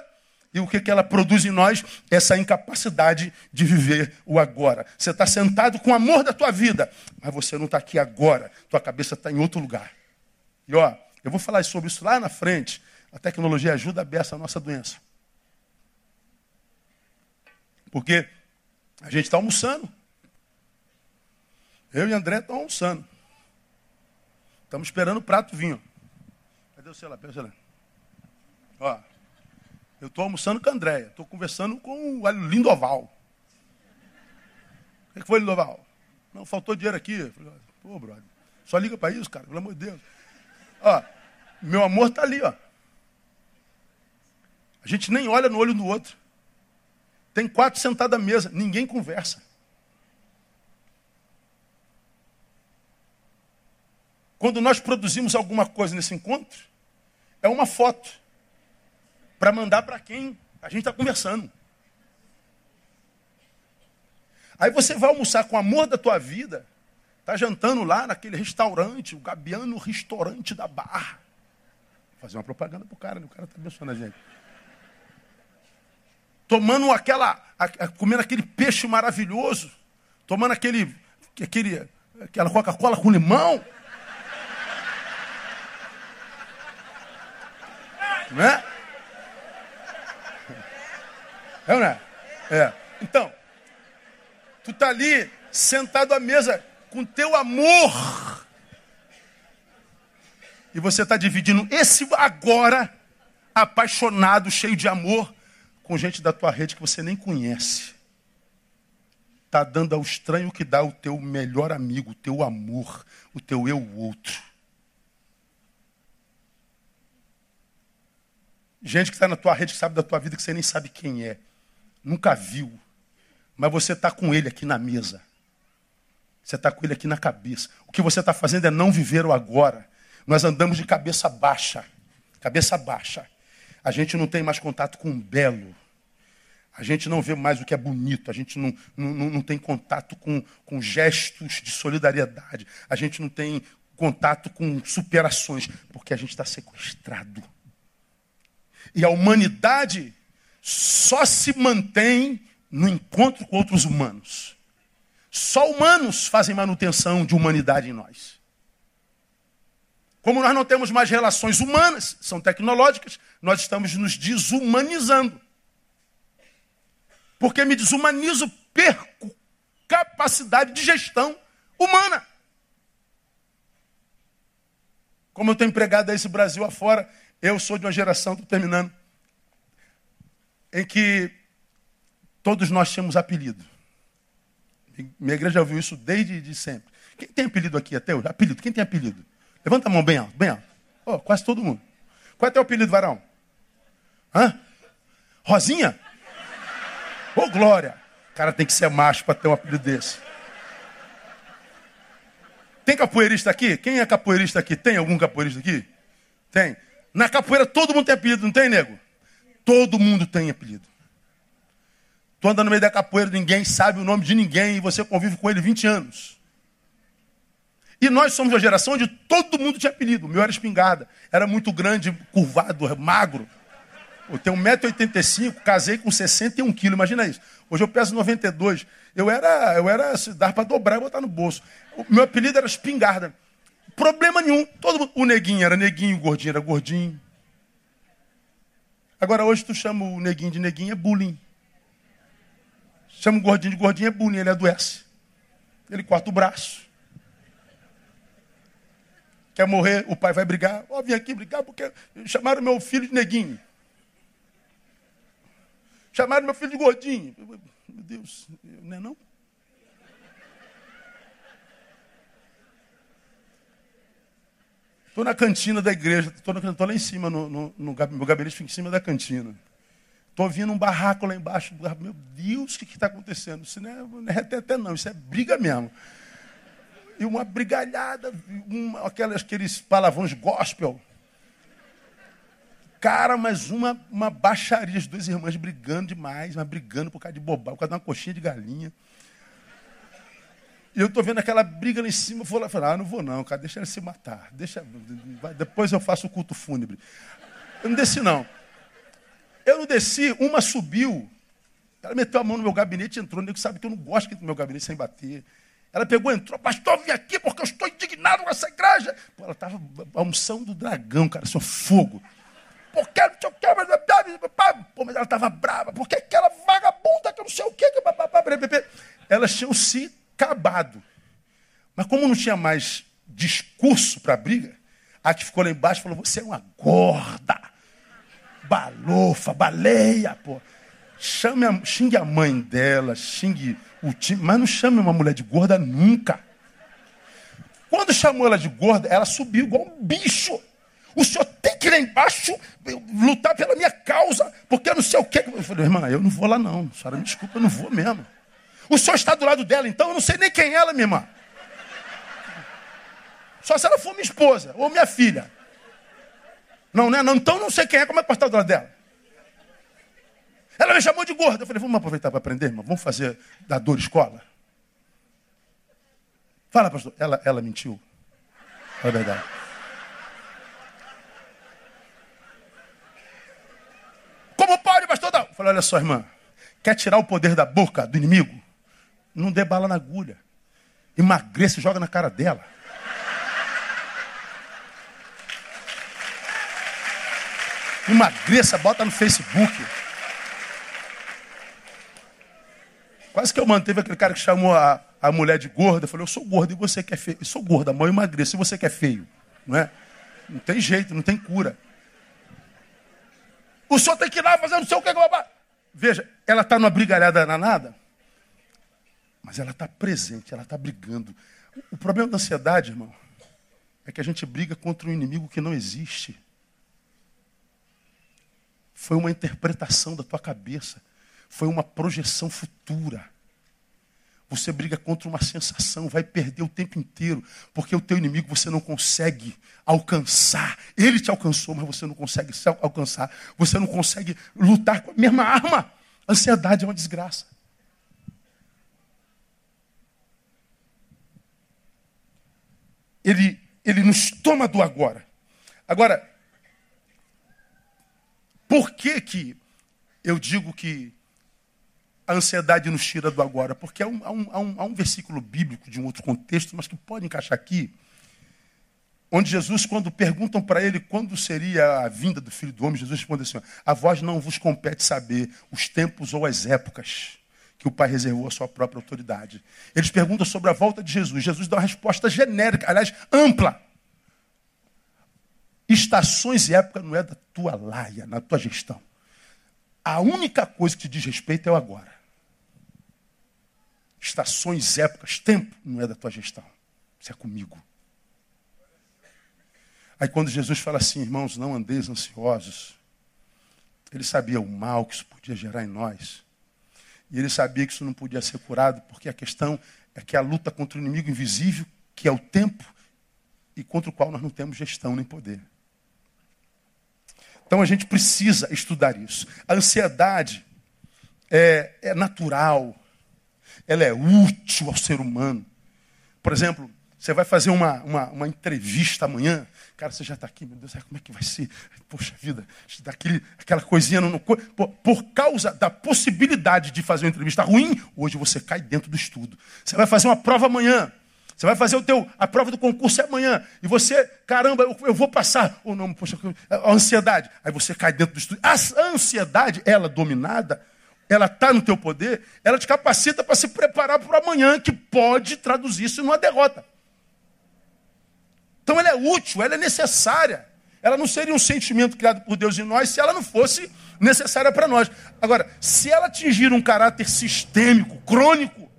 E o que, que ela produz em nós? Essa incapacidade de viver o agora. Você está sentado com o amor da tua vida, mas você não está aqui agora. Tua cabeça está em outro lugar. E ó, eu vou falar sobre isso lá na frente. A tecnologia ajuda a beça a nossa doença. Porque a gente está almoçando. Eu e André estamos almoçando. Estamos esperando o prato vinho. Cadê o celular? Pega o celular. Ó, eu estou almoçando com a Andréia. Estou conversando com o Lindoval. O que foi, Lindoval? Não, faltou dinheiro aqui. Pô, brother, só liga para isso, cara, pelo amor de Deus. Ó, meu amor está ali, ó. A gente nem olha no olho do outro. Tem quatro sentados à mesa, ninguém conversa. Quando nós produzimos alguma coisa nesse encontro, é uma foto para mandar para quem a gente está conversando. Aí você vai almoçar com o amor da tua vida, está jantando lá naquele restaurante, o Gabiano Restaurante da Barra. Vou fazer uma propaganda pro cara, né? o cara está abençoando a gente. Tomando aquela, comendo aquele peixe maravilhoso, tomando aquele, aquele aquela Coca-Cola com limão. Né? É ou não é? É. Então, tu está ali sentado à mesa com teu amor. E você está dividindo esse agora, apaixonado, cheio de amor, com gente da tua rede que você nem conhece. Está dando ao estranho que dá o teu melhor amigo, o teu amor, o teu eu outro. Gente que está na tua rede, que sabe da tua vida, que você nem sabe quem é. Nunca viu. Mas você está com ele aqui na mesa. Você está com ele aqui na cabeça. O que você está fazendo é não viver o agora. Nós andamos de cabeça baixa. Cabeça baixa. A gente não tem mais contato com o belo. A gente não vê mais o que é bonito. A gente não, não, não tem contato com, com gestos de solidariedade. A gente não tem contato com superações. Porque a gente está sequestrado. E a humanidade só se mantém no encontro com outros humanos. Só humanos fazem manutenção de humanidade em nós. Como nós não temos mais relações humanas, são tecnológicas, nós estamos nos desumanizando. Porque me desumanizo, perco capacidade de gestão humana. Como eu tenho empregado esse Brasil afora, eu sou de uma geração, estou terminando, em que todos nós tínhamos apelido. Minha igreja ouviu isso desde de sempre. Quem tem apelido aqui até hoje? Apelido, quem tem apelido? Levanta a mão bem alto, bem alto. Oh, quase todo mundo. Qual é teu apelido, varão? Hã? Rosinha? Ô, oh, glória! O cara tem que ser macho para ter um apelido desse. Tem capoeirista aqui? Quem é capoeirista aqui? Tem algum capoeirista aqui? Tem. Na capoeira todo mundo tem apelido, não tem, nego? Todo mundo tem apelido. Tu anda no meio da capoeira, ninguém sabe o nome de ninguém e você convive com ele 20 anos. E nós somos uma geração onde todo mundo tinha apelido. O meu era espingarda. Era muito grande, curvado, magro. Eu tenho 1,85m, casei com 61 quilos, imagina isso. Hoje eu peso 92. Eu era, eu era, se dar para dobrar e botar no bolso. O meu apelido era espingarda. Problema nenhum. Todo mundo, o neguinho era neguinho, o gordinho era gordinho. Agora hoje tu chama o neguinho de neguinho, é bullying. Chama o gordinho de gordinho, é bullying, ele adoece. Ele corta o braço. Quer morrer, o pai vai brigar. Ó, oh, vim aqui brigar porque chamaram meu filho de neguinho. Chamaram meu filho de gordinho. Meu Deus, não é não? Estou na cantina da igreja, estou lá em cima, no, no, no, meu gabinete fica em cima da cantina. Estou ouvindo um barraco lá embaixo. Meu Deus, o que está acontecendo? Isso não é, não é não, isso é briga mesmo. E uma brigalhada, uma, aquelas, aqueles palavrões gospel. Cara, mas uma, uma baixaria, as duas irmãs brigando demais, mas brigando por causa de bobagem, por causa de uma coxinha de galinha. E eu estou vendo aquela briga lá em cima, eu vou lá falar, ah, não vou não, cara, deixa ele se matar. Deixa, depois eu faço o culto fúnebre. Eu não desci não. Eu não desci, uma subiu. Ela meteu a mão no meu gabinete e entrou. O nego sabe que eu não gosto ir no meu gabinete sem bater. Ela pegou, entrou, pastor, vim aqui porque eu estou indignado com essa igreja. Pô, ela estava a unção do dragão, cara, só fogo. Porque não sei o que, Pô, mas ela estava brava, porque aquela vagabunda que eu não sei o que. Elas tinham se acabado. Mas como não tinha mais discurso para briga, a que ficou lá embaixo falou: Você é uma gorda, balofa, baleia, pô. Chame a, xingue a mãe dela, xingue o time, mas não chame uma mulher de gorda nunca. Quando chamou ela de gorda, ela subiu igual um bicho. O senhor tem que ir lá embaixo lutar pela minha causa, porque eu não sei o que. Eu falei, irmã, eu não vou lá não. A senhora me desculpa, eu não vou mesmo. O senhor está do lado dela, então eu não sei nem quem é ela, minha irmã. Só se ela for minha esposa ou minha filha. Não, né? Não, então não sei quem é, como é que pode estar do lado dela? Ela me chamou de gorda. Eu falei, vamos aproveitar para aprender, irmão? Vamos fazer da dor escola? Fala, pastor. Ela, ela mentiu. É verdade. Como pode, pastor? Eu falei, olha só, irmã. Quer tirar o poder da boca do inimigo? Não dê bala na agulha. Emagreça e joga na cara dela. Emagreça, bota no Facebook. Quase que eu manteve aquele cara que chamou a, a mulher de gorda. Eu falei, eu sou gordo e você quer feio. Eu sou gorda, mãe emagreça e você quer feio. Não é? Não tem jeito, não tem cura. O senhor tem que ir lá fazer não sei o que. Veja, ela está numa brigalhada danada, mas ela está presente, ela está brigando. O problema da ansiedade, irmão, é que a gente briga contra um inimigo que não existe. Foi uma interpretação da tua cabeça foi uma projeção futura. Você briga contra uma sensação, vai perder o tempo inteiro, porque o teu inimigo você não consegue alcançar. Ele te alcançou, mas você não consegue se alcançar. Você não consegue lutar com a mesma arma. Ansiedade é uma desgraça. Ele, ele nos toma do agora. Agora, por que que eu digo que a ansiedade nos tira do agora, porque há um, há, um, há, um, há um, versículo bíblico de um outro contexto, mas que pode encaixar aqui, onde Jesus, quando perguntam para ele quando seria a vinda do Filho do Homem, Jesus responde assim: A vós não vos compete saber os tempos ou as épocas que o Pai reservou à sua própria autoridade. Eles perguntam sobre a volta de Jesus. Jesus dá uma resposta genérica, aliás, ampla. Estações e época não é da tua laia, na tua gestão. A única coisa que te diz respeito é o agora. Estações, épocas, tempo não é da tua gestão. Isso é comigo. Aí quando Jesus fala assim, irmãos, não andeis ansiosos, ele sabia o mal que isso podia gerar em nós. E ele sabia que isso não podia ser curado, porque a questão é que a luta contra o inimigo invisível, que é o tempo, e contra o qual nós não temos gestão nem poder. Então a gente precisa estudar isso. A ansiedade é, é natural, ela é útil ao ser humano. Por exemplo, você vai fazer uma, uma, uma entrevista amanhã, cara, você já está aqui, meu Deus, como é que vai ser? Poxa vida, daquele, aquela coisinha no, no por, por causa da possibilidade de fazer uma entrevista ruim, hoje você cai dentro do estudo. Você vai fazer uma prova amanhã, você vai fazer o teu, a prova do concurso é amanhã. E você, caramba, eu, eu vou passar. Ou não, poxa, a ansiedade. Aí você cai dentro do estudo. A ansiedade, ela dominada, ela está no teu poder, ela te capacita para se preparar para o amanhã, que pode traduzir isso numa derrota. Então ela é útil, ela é necessária. Ela não seria um sentimento criado por Deus em nós se ela não fosse necessária para nós. Agora, se ela atingir um caráter sistêmico, crônico,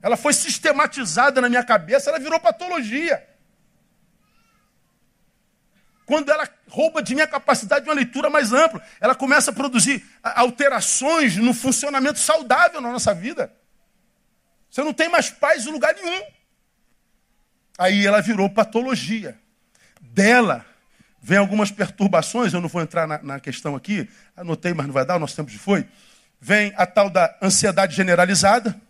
ela foi sistematizada na minha cabeça, ela virou patologia. Quando ela rouba de minha capacidade de uma leitura mais ampla, ela começa a produzir alterações no funcionamento saudável na nossa vida. Você não tem mais paz em lugar nenhum. Aí ela virou patologia. Dela vem algumas perturbações, eu não vou entrar na, na questão aqui, anotei, mas não vai dar, o nosso tempo já foi. Vem a tal da ansiedade generalizada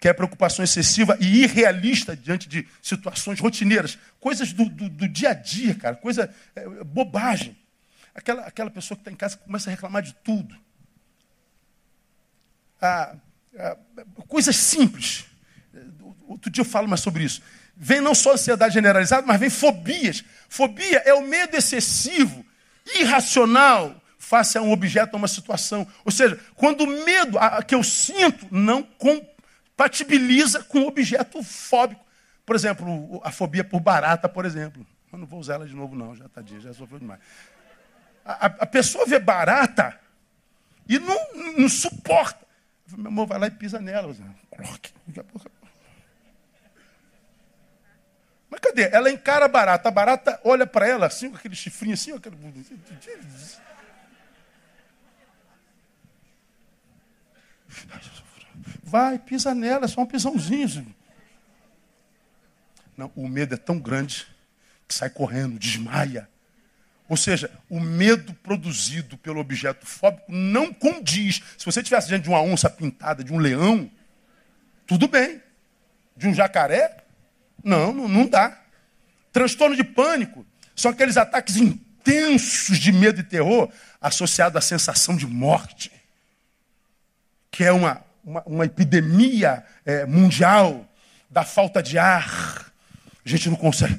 que é preocupação excessiva e irrealista diante de situações rotineiras, coisas do, do, do dia a dia, cara, coisa é, bobagem. aquela, aquela pessoa que está em casa que começa a reclamar de tudo. Ah, ah, coisas simples. Outro dia eu falo mais sobre isso. Vem não só ansiedade generalizada, mas vem fobias. Fobia é o medo excessivo, irracional, face a um objeto, a uma situação. Ou seja, quando o medo que eu sinto não compatibiliza com o objeto fóbico. Por exemplo, a fobia por barata, por exemplo. Eu não vou usar ela de novo, não, já tadinha, já sofreu demais. A, a, pessoa vê barata e não, não suporta. Meu amor, vai lá e pisa nela. Mas cadê? Ela encara a barata. A barata olha para ela assim, com aquele chifrinho assim. Aquele... Vai, pisa nela, é só um pisãozinho. Não, o medo é tão grande que sai correndo, desmaia. Ou seja, o medo produzido pelo objeto fóbico não condiz. Se você estivesse diante de uma onça pintada, de um leão, tudo bem. De um jacaré, não, não, dá. Transtorno de pânico são aqueles ataques intensos de medo e terror associados à sensação de morte, que é uma, uma, uma epidemia é, mundial da falta de ar. A gente não consegue.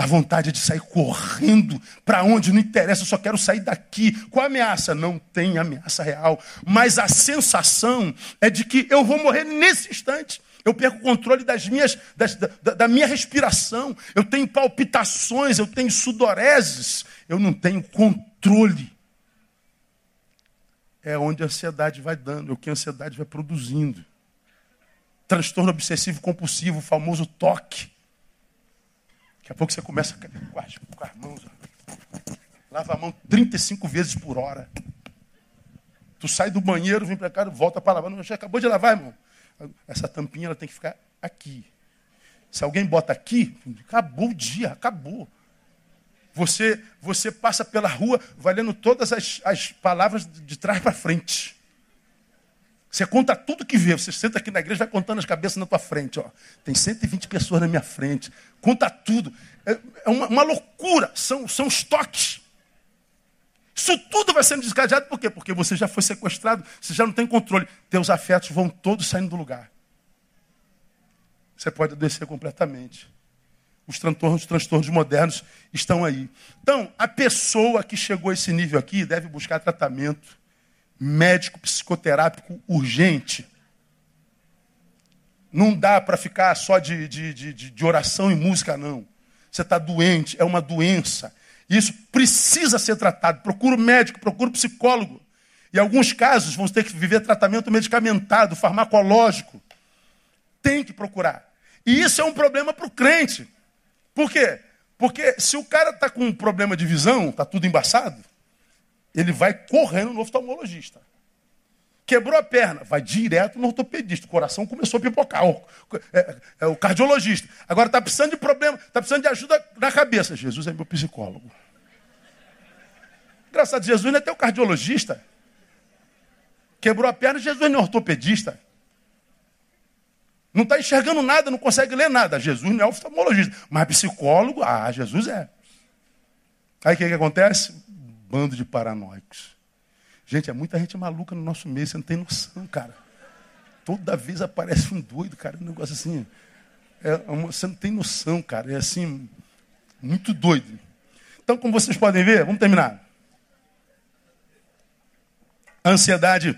A vontade é de sair correndo para onde não interessa, eu só quero sair daqui. Qual a ameaça? Não tem ameaça real. Mas a sensação é de que eu vou morrer nesse instante. Eu perco o controle das minhas, das, da, da minha respiração. Eu tenho palpitações, eu tenho sudoreses. Eu não tenho controle. É onde a ansiedade vai dando, é o que a ansiedade vai produzindo. Transtorno obsessivo compulsivo, o famoso toque. Daqui a pouco você começa a com as mãos. Lava a mão 35 vezes por hora. Tu sai do banheiro, vem para cá, volta para lavar. Não, já acabou de lavar, irmão. Essa tampinha ela tem que ficar aqui. Se alguém bota aqui, acabou o dia, acabou. Você, você passa pela rua, valendo todas as, as palavras de trás para frente. Você conta tudo que vê. Você senta aqui na igreja, vai contando as cabeças na tua frente. Ó. Tem 120 pessoas na minha frente. Conta tudo. É, é uma, uma, loucura. São, são estoques. Isso tudo vai sendo descadeado por quê? Porque você já foi sequestrado, você já não tem controle. Teus afetos vão todos saindo do lugar. Você pode adoecer completamente. Os transtornos, os transtornos modernos estão aí. Então, a pessoa que chegou a esse nível aqui deve buscar tratamento médico psicoterápico urgente. Não dá para ficar só de, de, de, de oração e música, não. Você está doente, é uma doença. Isso precisa ser tratado. Procura o médico, procura o psicólogo. Em alguns casos, vão ter que viver tratamento medicamentado, farmacológico. Tem que procurar. E isso é um problema para o crente. Por quê? Porque se o cara está com um problema de visão, está tudo embaçado, ele vai correndo no oftalmologista. Quebrou a perna, vai direto no ortopedista. O coração começou a pipocar. O, é, é o cardiologista. Agora está precisando de problema, está precisando de ajuda na cabeça. Jesus é meu psicólogo. Graças a Jesus não é teu cardiologista. Quebrou a perna, Jesus não é ortopedista. Não está enxergando nada, não consegue ler nada. Jesus não é oftalmologista. Mas psicólogo, ah, Jesus é. Aí o que, que acontece? Bando de paranoicos. Gente, é muita gente maluca no nosso meio, você não tem noção, cara. Toda vez aparece um doido, cara, um negócio assim. É uma, você não tem noção, cara. É assim, muito doido. Então, como vocês podem ver, vamos terminar. A ansiedade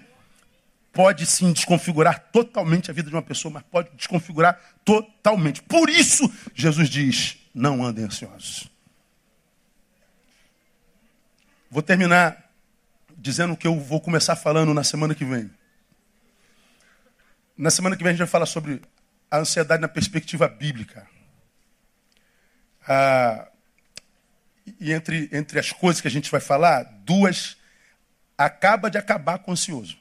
pode sim desconfigurar totalmente a vida de uma pessoa, mas pode desconfigurar totalmente. Por isso, Jesus diz: não andem ansiosos. Vou terminar dizendo que eu vou começar falando na semana que vem. Na semana que vem a gente vai falar sobre a ansiedade na perspectiva bíblica. Ah, e entre, entre as coisas que a gente vai falar, duas acaba de acabar com o ansioso.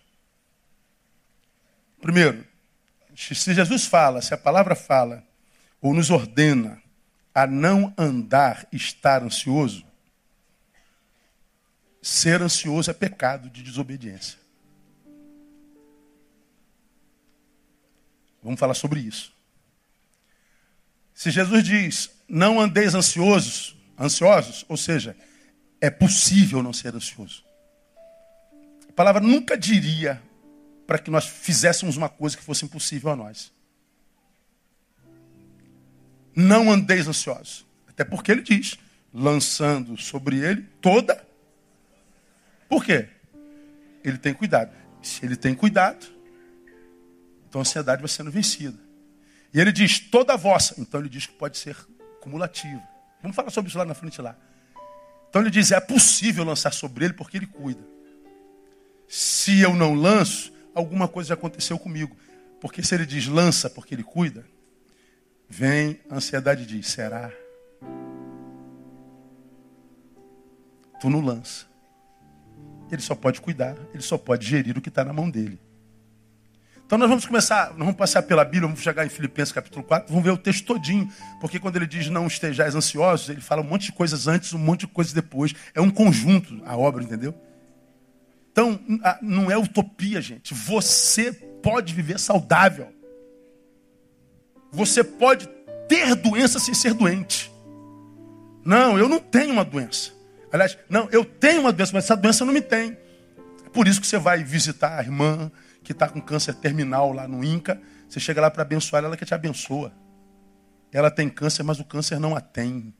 Primeiro, se Jesus fala, se a palavra fala, ou nos ordena a não andar, estar ansioso, ser ansioso é pecado de desobediência. Vamos falar sobre isso. Se Jesus diz, não andeis ansiosos, ansiosos, ou seja, é possível não ser ansioso. A palavra nunca diria para que nós fizéssemos uma coisa que fosse impossível a nós. Não andeis ansiosos. Até porque ele diz, lançando sobre ele toda. Por quê? Ele tem cuidado. Se ele tem cuidado, então a ansiedade vai sendo vencida. E ele diz toda a vossa. Então ele diz que pode ser cumulativa. Vamos falar sobre isso lá na frente lá. Então ele diz: é possível lançar sobre ele porque ele cuida. Se eu não lanço, alguma coisa aconteceu comigo. Porque se ele diz lança porque ele cuida, vem a ansiedade diz: será? Tu não lança. Ele só pode cuidar, ele só pode gerir o que está na mão dele. Então nós vamos começar, nós vamos passear pela Bíblia, vamos chegar em Filipenses capítulo 4, vamos ver o texto todinho. Porque quando ele diz não estejais ansiosos, ele fala um monte de coisas antes, um monte de coisas depois. É um conjunto a obra, entendeu? Então, não é utopia, gente. Você pode viver saudável. Você pode ter doença sem ser doente. Não, eu não tenho uma doença. Aliás, não, eu tenho uma doença, mas essa doença não me tem. É por isso que você vai visitar a irmã, que está com câncer terminal lá no INCA, você chega lá para abençoar ela, que te abençoa. Ela tem câncer, mas o câncer não a tem.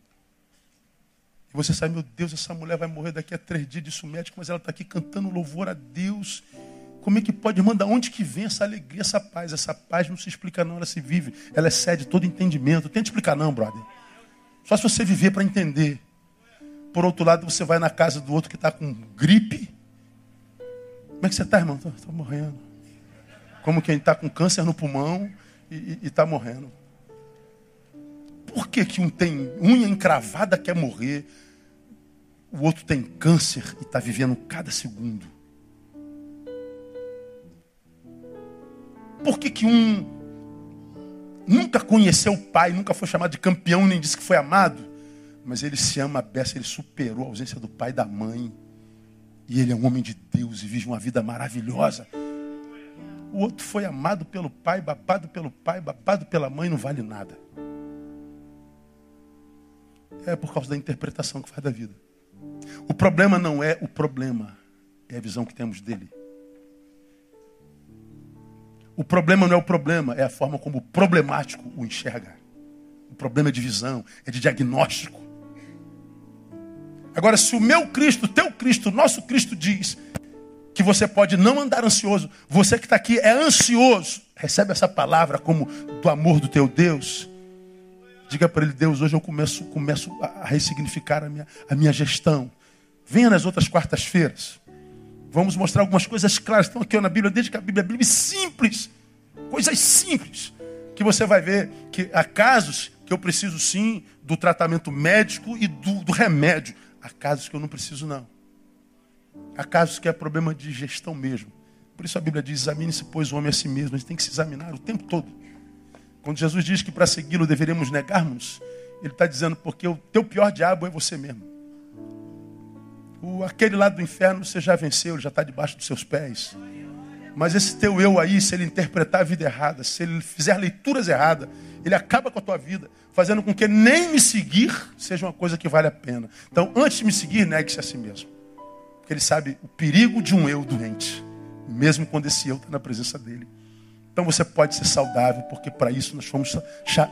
E você sabe, meu Deus, essa mulher vai morrer daqui a três dias disso médico, mas ela está aqui cantando louvor a Deus. Como é que pode, irmã, da onde que vem essa alegria, essa paz? Essa paz não se explica não, ela se vive. Ela excede todo entendimento. Tenta explicar não, brother. Só se você viver para entender. Por outro lado, você vai na casa do outro que está com gripe. Como é que você está, irmão? Estou morrendo como quem está com câncer no pulmão e está morrendo. Por que, que um tem unha encravada quer morrer, o outro tem câncer e está vivendo cada segundo? Por que, que um nunca conheceu o pai, nunca foi chamado de campeão, nem disse que foi amado, mas ele se ama a ele superou a ausência do pai e da mãe. E ele é um homem de Deus e vive uma vida maravilhosa. O outro foi amado pelo pai, babado pelo pai, babado pela mãe, não vale nada. É por causa da interpretação que faz da vida. O problema não é o problema, é a visão que temos dele. O problema não é o problema, é a forma como o problemático o enxerga. O problema é de visão, é de diagnóstico. Agora, se o meu Cristo, teu Cristo, nosso Cristo diz que você pode não andar ansioso. Você que está aqui é ansioso. Recebe essa palavra como do amor do teu Deus. Diga para ele, Deus, hoje eu começo, começo a ressignificar a minha, a minha gestão. Venha nas outras quartas-feiras. Vamos mostrar algumas coisas claras. Estão aqui na Bíblia, desde que a Bíblia é Bíblia simples. Coisas simples. Que você vai ver que há casos que eu preciso sim do tratamento médico e do, do remédio. Há casos que eu não preciso, não. Há casos que é problema de gestão mesmo. Por isso a Bíblia diz: examine-se, pois, o homem a si mesmo. A gente tem que se examinar o tempo todo. Quando Jesus diz que para segui-lo deveríamos negarmos, ele está dizendo porque o teu pior diabo é você mesmo. O, aquele lado do inferno você já venceu, ele já está debaixo dos seus pés. Mas esse teu eu aí, se ele interpretar a vida errada, se ele fizer leituras erradas, ele acaba com a tua vida, fazendo com que nem me seguir seja uma coisa que vale a pena. Então, antes de me seguir, negue-se a si mesmo. Porque ele sabe o perigo de um eu doente, mesmo quando esse eu está na presença dele. Então você pode ser saudável, porque para isso nós fomos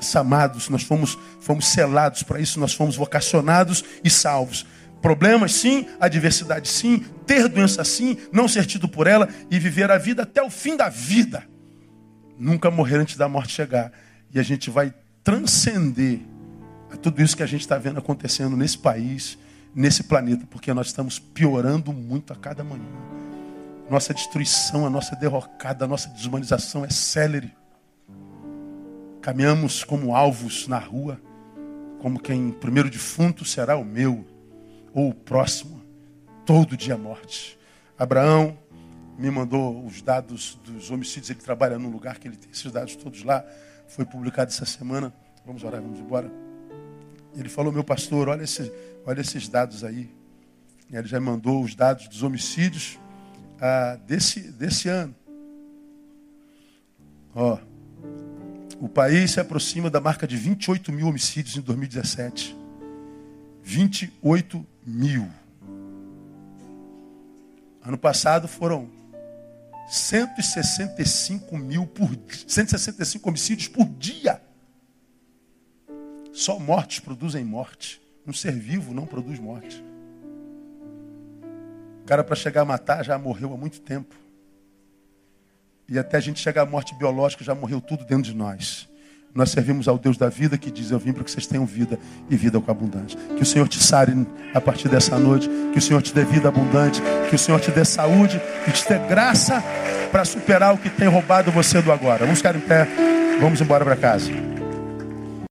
chamados, nós fomos, fomos selados, para isso nós fomos vocacionados e salvos. Problemas sim, adversidade sim, ter doença sim, não ser tido por ela e viver a vida até o fim da vida. Nunca morrer antes da morte chegar. E a gente vai transcender a tudo isso que a gente está vendo acontecendo nesse país, nesse planeta, porque nós estamos piorando muito a cada manhã. Nossa destruição, a nossa derrocada, a nossa desumanização é célere. Caminhamos como alvos na rua, como quem primeiro defunto será o meu, ou o próximo, todo dia morte. Abraão me mandou os dados dos homicídios, ele trabalha num lugar que ele tem esses dados todos lá, foi publicado essa semana. Vamos orar, vamos embora. Ele falou, meu pastor, olha esse, Olha esses dados aí. Ele já mandou os dados dos homicídios ah, desse, desse ano. Ó, o país se aproxima da marca de 28 mil homicídios em 2017. 28 mil. Ano passado foram 165 mil por 165 homicídios por dia. Só mortes produzem morte. Um ser vivo não produz morte. O cara para chegar a matar já morreu há muito tempo. E até a gente chegar à morte biológica já morreu tudo dentro de nós. Nós servimos ao Deus da vida que diz: Eu vim para que vocês tenham vida e vida com abundância. Que o Senhor te sare a partir dessa noite. Que o Senhor te dê vida abundante. Que o Senhor te dê saúde e te dê graça para superar o que tem roubado você do agora. Vamos ficar em pé. Vamos embora para casa.